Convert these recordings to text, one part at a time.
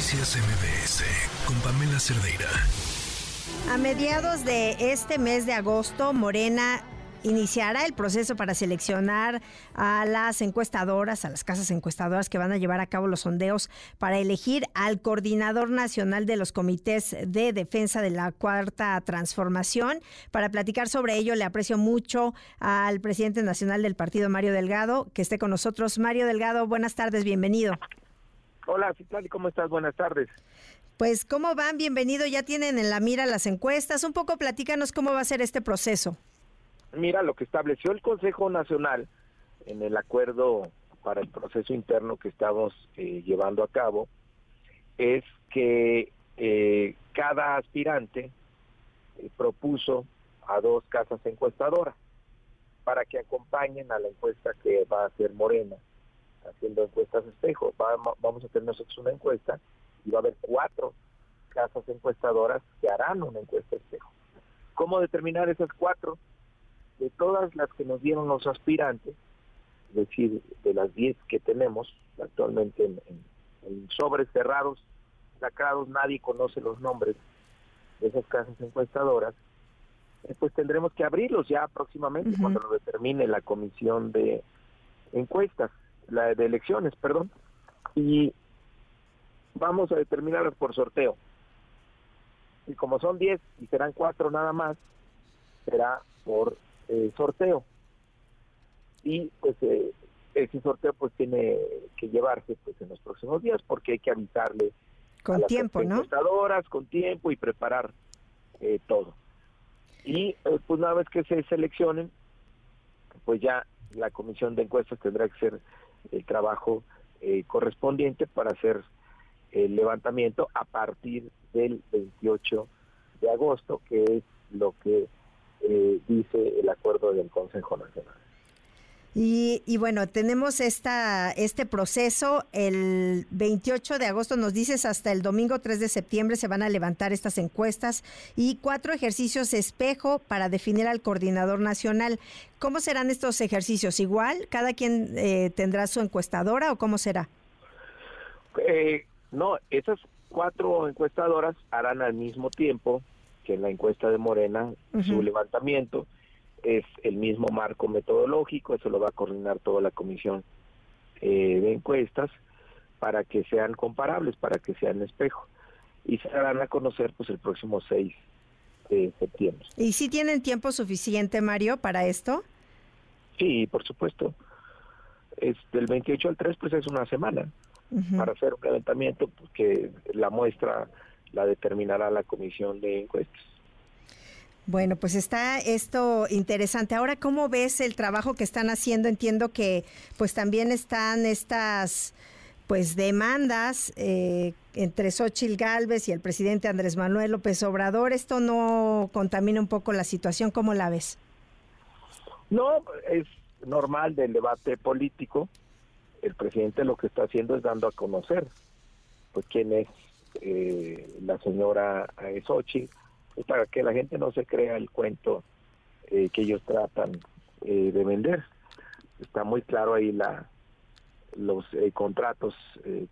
Noticias MBS con Pamela Cerdeira. A mediados de este mes de agosto, Morena iniciará el proceso para seleccionar a las encuestadoras, a las casas encuestadoras que van a llevar a cabo los sondeos para elegir al coordinador nacional de los comités de defensa de la cuarta transformación. Para platicar sobre ello, le aprecio mucho al presidente nacional del partido, Mario Delgado, que esté con nosotros. Mario Delgado, buenas tardes, bienvenido. Hola, Citlali, ¿cómo estás? Buenas tardes. Pues, ¿cómo van? Bienvenido. Ya tienen en la mira las encuestas. Un poco platícanos cómo va a ser este proceso. Mira, lo que estableció el Consejo Nacional en el acuerdo para el proceso interno que estamos eh, llevando a cabo es que eh, cada aspirante eh, propuso a dos casas encuestadoras para que acompañen a la encuesta que va a hacer Morena, haciendo encuestas espejo. vamos a tener nosotros una encuesta y va a haber cuatro casas encuestadoras que harán una encuesta espejo. ¿Cómo determinar esas cuatro? de todas las que nos dieron los aspirantes, es decir, de las 10 que tenemos actualmente en, sobres cerrados, sacados, nadie conoce los nombres de esas casas encuestadoras, eh, pues tendremos que abrirlos ya próximamente cuando lo determine la comisión de encuestas, la de elecciones, perdón, y vamos a determinarlas por sorteo. Y como son 10 y serán 4 nada más, será por eh, sorteo. Y pues eh, ese sorteo pues tiene que llevarse pues en los próximos días porque hay que avisarle con a las tiempo, ¿no? con tiempo y preparar eh, todo. Y pues una vez que se seleccionen, pues ya la comisión de encuestas tendrá que hacer el trabajo correspondiente para hacer el levantamiento a partir del 28 de agosto, que es lo que eh, dice el acuerdo del Consejo Nacional. Y, y, bueno, tenemos esta, este proceso. El 28 de agosto nos dices hasta el domingo 3 de septiembre se van a levantar estas encuestas y cuatro ejercicios espejo para definir al coordinador nacional. ¿Cómo serán estos ejercicios? ¿Igual? ¿Cada quien eh, tendrá su encuestadora o cómo será? Eh, no, esas cuatro encuestadoras harán al mismo tiempo que en la encuesta de Morena, su levantamiento es el mismo marco metodológico, eso lo va a coordinar toda la comisión eh, de encuestas para que sean comparables, para que sean espejo. Y se darán a conocer pues el próximo 6 de septiembre. ¿Y si tienen tiempo suficiente, Mario, para esto? Sí, por supuesto. Es del 28 al 3 pues es una semana para hacer un levantamiento porque la muestra la determinará la comisión de encuestas. Bueno, pues está esto interesante. Ahora, ¿cómo ves el trabajo que están haciendo? Entiendo que pues también están estas pues demandas eh, entre Xochil Gálvez y el presidente Andrés Manuel López Obrador. ¿Esto no contamina un poco la situación? ¿Cómo la ves? No, es normal del debate político. El presidente lo que está haciendo es dando a conocer pues quién es eh, la señora Para que la gente no se crea el cuento eh, que ellos tratan eh, de vender. Está muy claro ahí la los eh, contratos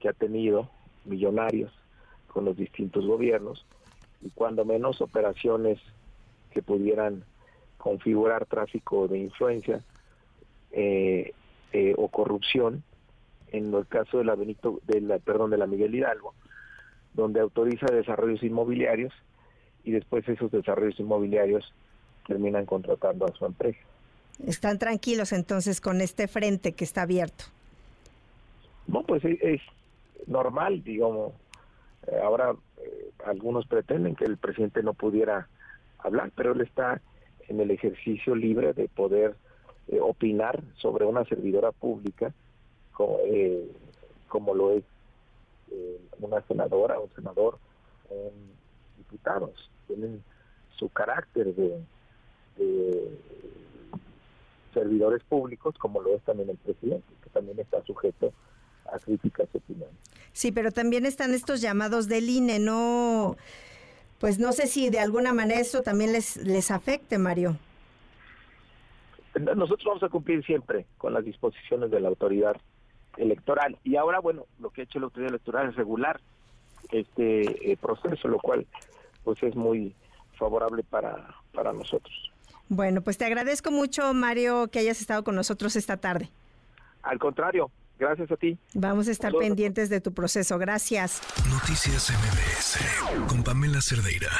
que ha tenido millonarios con los distintos gobiernos y cuando menos operaciones que pudieran configurar tráfico de influencia o corrupción en el caso de la Benito perdón de la Miguel Hidalgo donde autoriza desarrollos inmobiliarios y después esos desarrollos inmobiliarios terminan contratando a su empresa. Están tranquilos entonces con este frente que está abierto. No, pues es, normal, digamos. Eh, ahora eh, algunos pretenden que el presidente no pudiera hablar, pero él está en el ejercicio libre de poder eh, opinar sobre una servidora pública como, como lo es una senadora o senador, diputados, tienen su carácter de, servidores públicos, como lo es también el presidente, que también está sujeto a críticas y opiniones. Sí, pero también están estos llamados del INE, no, pues no sé si de alguna manera eso también les, les afecte, Mario. Nosotros vamos a cumplir siempre con las disposiciones de la autoridad electoral. Y ahora, bueno, lo que ha hecho la autoridad electoral es regular este proceso, lo cual pues es muy favorable para, para nosotros. Bueno, pues te agradezco mucho, Mario, que hayas estado con nosotros esta tarde. Al contrario, gracias a ti. Vamos a estar pendientes de tu proceso. Gracias. Noticias MBS con Pamela Cerdeira.